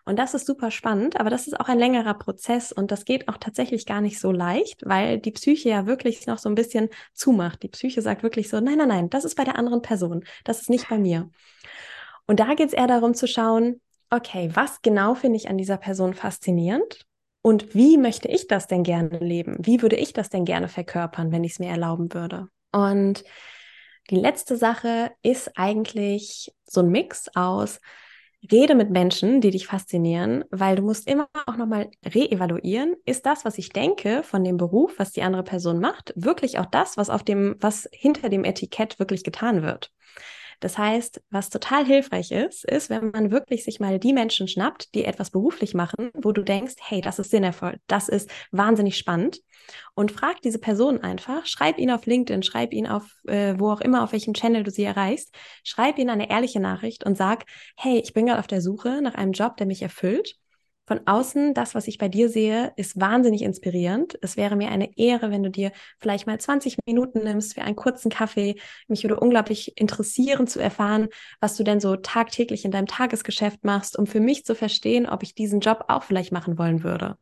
Und das ist super spannend, aber das ist auch ein längerer Prozess und das geht auch tatsächlich gar nicht so leicht, weil die Psyche ja wirklich noch so ein bisschen zumacht. Die Psyche sagt wirklich so, nein, nein, nein, das ist bei der anderen Person, das ist nicht bei mir. Und da geht es eher darum zu schauen, okay, was genau finde ich an dieser Person faszinierend und wie möchte ich das denn gerne leben? Wie würde ich das denn gerne verkörpern, wenn ich es mir erlauben würde? Und die letzte Sache ist eigentlich so ein Mix aus Rede mit Menschen, die dich faszinieren, weil du musst immer auch nochmal reevaluieren, ist das, was ich denke von dem Beruf, was die andere Person macht, wirklich auch das, was auf dem, was hinter dem Etikett wirklich getan wird. Das heißt, was total hilfreich ist, ist, wenn man wirklich sich mal die Menschen schnappt, die etwas beruflich machen, wo du denkst, hey, das ist sinnervoll, das ist wahnsinnig spannend. Und frag diese Person einfach, schreib ihn auf LinkedIn, schreib ihn auf äh, wo auch immer, auf welchem Channel du sie erreichst, schreib ihn eine ehrliche Nachricht und sag, hey, ich bin gerade auf der Suche nach einem Job, der mich erfüllt von außen, das, was ich bei dir sehe, ist wahnsinnig inspirierend. Es wäre mir eine Ehre, wenn du dir vielleicht mal 20 Minuten nimmst für einen kurzen Kaffee. Mich würde unglaublich interessieren zu erfahren, was du denn so tagtäglich in deinem Tagesgeschäft machst, um für mich zu verstehen, ob ich diesen Job auch vielleicht machen wollen würde.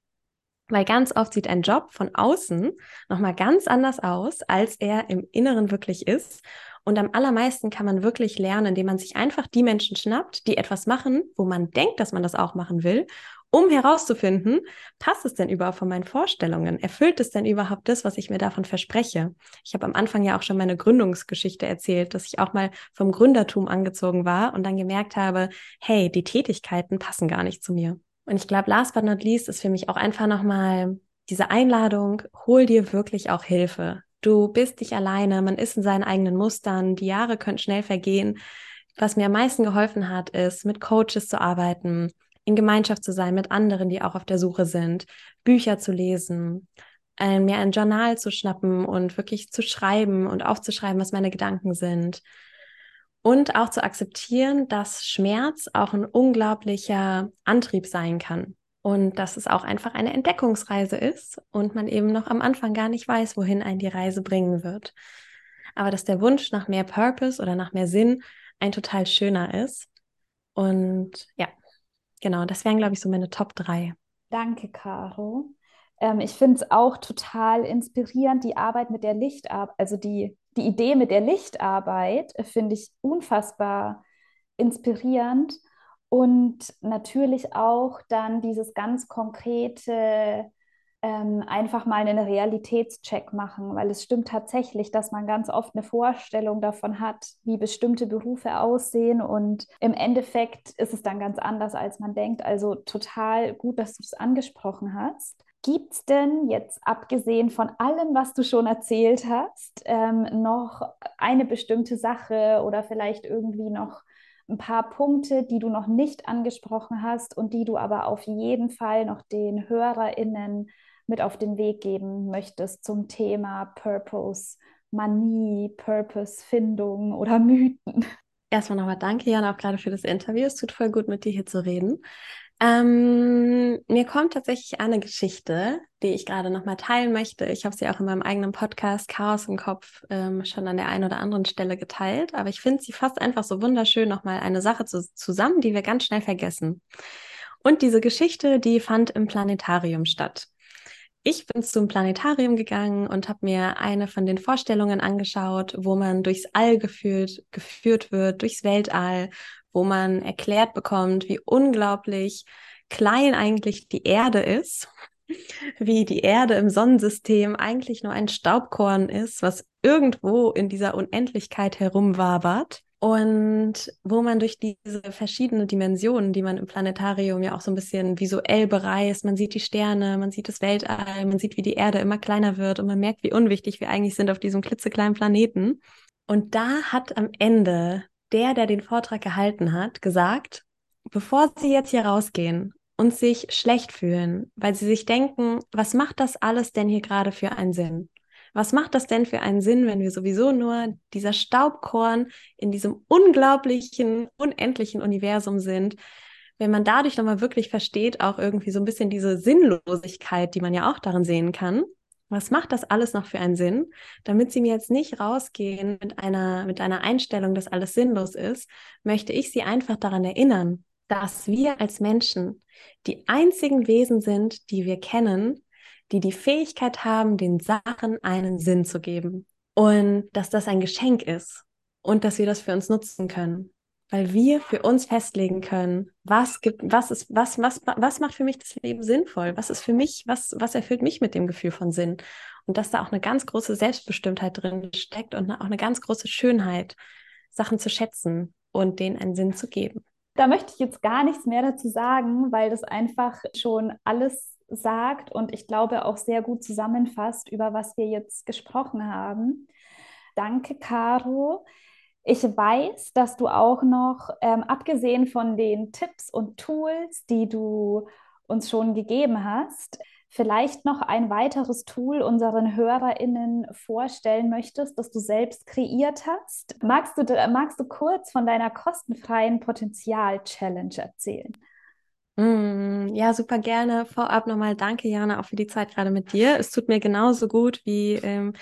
Weil ganz oft sieht ein Job von außen nochmal ganz anders aus, als er im Inneren wirklich ist. Und am allermeisten kann man wirklich lernen, indem man sich einfach die Menschen schnappt, die etwas machen, wo man denkt, dass man das auch machen will um herauszufinden, passt es denn überhaupt von meinen Vorstellungen? Erfüllt es denn überhaupt das, was ich mir davon verspreche? Ich habe am Anfang ja auch schon meine Gründungsgeschichte erzählt, dass ich auch mal vom Gründertum angezogen war und dann gemerkt habe, hey, die Tätigkeiten passen gar nicht zu mir. Und ich glaube, last but not least ist für mich auch einfach nochmal diese Einladung, hol dir wirklich auch Hilfe. Du bist nicht alleine, man ist in seinen eigenen Mustern, die Jahre können schnell vergehen. Was mir am meisten geholfen hat, ist, mit Coaches zu arbeiten, in Gemeinschaft zu sein mit anderen, die auch auf der Suche sind, Bücher zu lesen, ein, mir ein Journal zu schnappen und wirklich zu schreiben und aufzuschreiben, was meine Gedanken sind. Und auch zu akzeptieren, dass Schmerz auch ein unglaublicher Antrieb sein kann. Und dass es auch einfach eine Entdeckungsreise ist und man eben noch am Anfang gar nicht weiß, wohin einen die Reise bringen wird. Aber dass der Wunsch nach mehr Purpose oder nach mehr Sinn ein total schöner ist. Und ja, Genau, das wären, glaube ich, so meine Top 3. Danke, Caro. Ähm, ich finde es auch total inspirierend, die Arbeit mit der Lichtarbeit, also die, die Idee mit der Lichtarbeit finde ich unfassbar inspirierend. Und natürlich auch dann dieses ganz konkrete ähm, einfach mal einen Realitätscheck machen, weil es stimmt tatsächlich, dass man ganz oft eine Vorstellung davon hat, wie bestimmte Berufe aussehen und im Endeffekt ist es dann ganz anders, als man denkt. Also total gut, dass du es angesprochen hast. Gibt es denn jetzt, abgesehen von allem, was du schon erzählt hast, ähm, noch eine bestimmte Sache oder vielleicht irgendwie noch ein paar Punkte, die du noch nicht angesprochen hast und die du aber auf jeden Fall noch den HörerInnen mit auf den Weg geben möchtest zum Thema Purpose, Manie, Purpose-Findung oder Mythen? Erstmal nochmal danke, Jan, auch gerade für das Interview. Es tut voll gut, mit dir hier zu reden. Ähm, mir kommt tatsächlich eine Geschichte, die ich gerade nochmal teilen möchte. Ich habe sie auch in meinem eigenen Podcast Chaos im Kopf ähm, schon an der einen oder anderen Stelle geteilt, aber ich finde sie fast einfach so wunderschön, nochmal eine Sache zu, zusammen, die wir ganz schnell vergessen. Und diese Geschichte, die fand im Planetarium statt. Ich bin zum Planetarium gegangen und habe mir eine von den Vorstellungen angeschaut, wo man durchs All geführt, geführt wird, durchs Weltall, wo man erklärt bekommt, wie unglaublich klein eigentlich die Erde ist, wie die Erde im Sonnensystem eigentlich nur ein Staubkorn ist, was irgendwo in dieser Unendlichkeit herumwabert. Und wo man durch diese verschiedenen Dimensionen, die man im Planetarium ja auch so ein bisschen visuell bereist, man sieht die Sterne, man sieht das Weltall, man sieht, wie die Erde immer kleiner wird und man merkt, wie unwichtig wir eigentlich sind auf diesem klitzekleinen Planeten. Und da hat am Ende der, der den Vortrag gehalten hat, gesagt, bevor Sie jetzt hier rausgehen und sich schlecht fühlen, weil Sie sich denken, was macht das alles denn hier gerade für einen Sinn? Was macht das denn für einen Sinn, wenn wir sowieso nur dieser Staubkorn in diesem unglaublichen, unendlichen Universum sind? Wenn man dadurch nochmal wirklich versteht, auch irgendwie so ein bisschen diese Sinnlosigkeit, die man ja auch darin sehen kann. Was macht das alles noch für einen Sinn? Damit Sie mir jetzt nicht rausgehen mit einer, mit einer Einstellung, dass alles sinnlos ist, möchte ich Sie einfach daran erinnern, dass wir als Menschen die einzigen Wesen sind, die wir kennen, die die Fähigkeit haben, den Sachen einen Sinn zu geben. Und dass das ein Geschenk ist und dass wir das für uns nutzen können. Weil wir für uns festlegen können, was gibt, was ist, was, was, was macht für mich das Leben sinnvoll? Was ist für mich, was, was erfüllt mich mit dem Gefühl von Sinn? Und dass da auch eine ganz große Selbstbestimmtheit drin steckt und auch eine ganz große Schönheit, Sachen zu schätzen und denen einen Sinn zu geben. Da möchte ich jetzt gar nichts mehr dazu sagen, weil das einfach schon alles sagt und ich glaube auch sehr gut zusammenfasst, über was wir jetzt gesprochen haben. Danke, Caro. Ich weiß, dass du auch noch, ähm, abgesehen von den Tipps und Tools, die du uns schon gegeben hast, vielleicht noch ein weiteres Tool unseren HörerInnen vorstellen möchtest, das du selbst kreiert hast. Magst du, magst du kurz von deiner kostenfreien Potenzial-Challenge erzählen? Mm, ja, super gerne. Vorab nochmal danke, Jana, auch für die Zeit gerade mit dir. Es tut mir genauso gut, wie, ähm,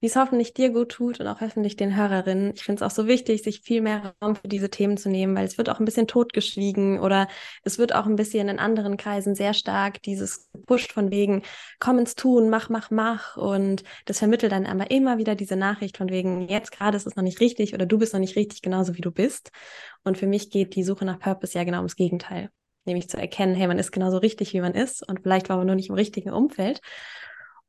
wie es hoffentlich dir gut tut und auch hoffentlich den Hörerinnen. Ich finde es auch so wichtig, sich viel mehr Raum für diese Themen zu nehmen, weil es wird auch ein bisschen totgeschwiegen oder es wird auch ein bisschen in anderen Kreisen sehr stark dieses gepusht von wegen, komm ins Tun, mach, mach, mach. Und das vermittelt dann aber immer wieder diese Nachricht von wegen, jetzt gerade ist es noch nicht richtig oder du bist noch nicht richtig genauso, wie du bist. Und für mich geht die Suche nach Purpose ja genau ums Gegenteil nämlich zu erkennen, hey, man ist genauso richtig, wie man ist und vielleicht war man nur nicht im richtigen Umfeld.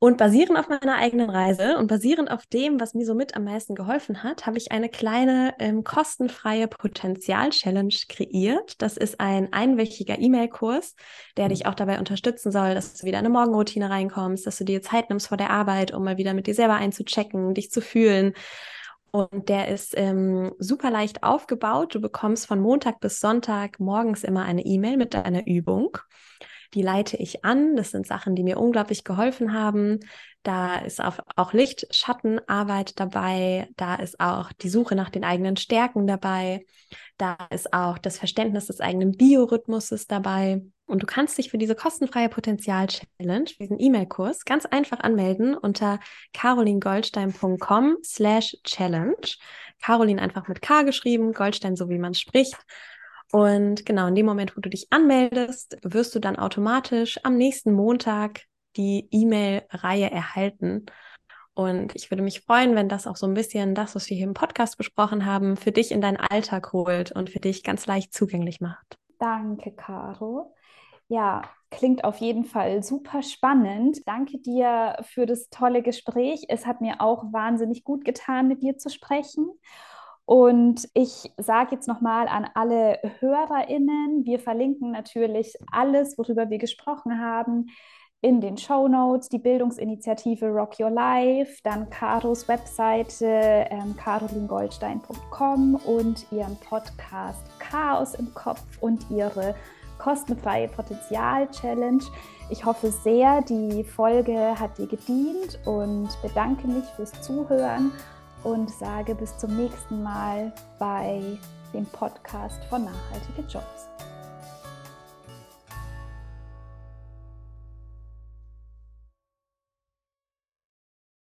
Und basierend auf meiner eigenen Reise und basierend auf dem, was mir so mit am meisten geholfen hat, habe ich eine kleine ähm, kostenfreie Potenzial-Challenge kreiert. Das ist ein einwöchiger E-Mail-Kurs, der dich auch dabei unterstützen soll, dass du wieder in eine Morgenroutine reinkommst, dass du dir Zeit nimmst vor der Arbeit, um mal wieder mit dir selber einzuchecken, dich zu fühlen und der ist ähm, super leicht aufgebaut. Du bekommst von Montag bis Sonntag morgens immer eine E-Mail mit deiner Übung. Die leite ich an. Das sind Sachen, die mir unglaublich geholfen haben. Da ist auch, auch Licht-Schattenarbeit dabei. Da ist auch die Suche nach den eigenen Stärken dabei. Da ist auch das Verständnis des eigenen Biorhythmuses dabei. Und du kannst dich für diese kostenfreie Potenzial-Challenge, diesen E-Mail-Kurs, ganz einfach anmelden unter carolingoldstein.com slash challenge. Caroline einfach mit K geschrieben, Goldstein so wie man spricht. Und genau in dem Moment, wo du dich anmeldest, wirst du dann automatisch am nächsten Montag die E-Mail-Reihe erhalten. Und ich würde mich freuen, wenn das auch so ein bisschen das, was wir hier im Podcast besprochen haben, für dich in deinen Alltag holt und für dich ganz leicht zugänglich macht. Danke, Caro. Ja, klingt auf jeden Fall super spannend. Danke dir für das tolle Gespräch. Es hat mir auch wahnsinnig gut getan, mit dir zu sprechen. Und ich sage jetzt nochmal an alle HörerInnen, wir verlinken natürlich alles, worüber wir gesprochen haben, in den Show Notes die Bildungsinitiative Rock Your Life, dann Caros Webseite ähm, carolingoldstein.com und ihren Podcast Chaos im Kopf und ihre kostenfreie Potenzial-Challenge. Ich hoffe sehr, die Folge hat dir gedient und bedanke mich fürs Zuhören und sage bis zum nächsten Mal bei dem Podcast von Nachhaltige Jobs.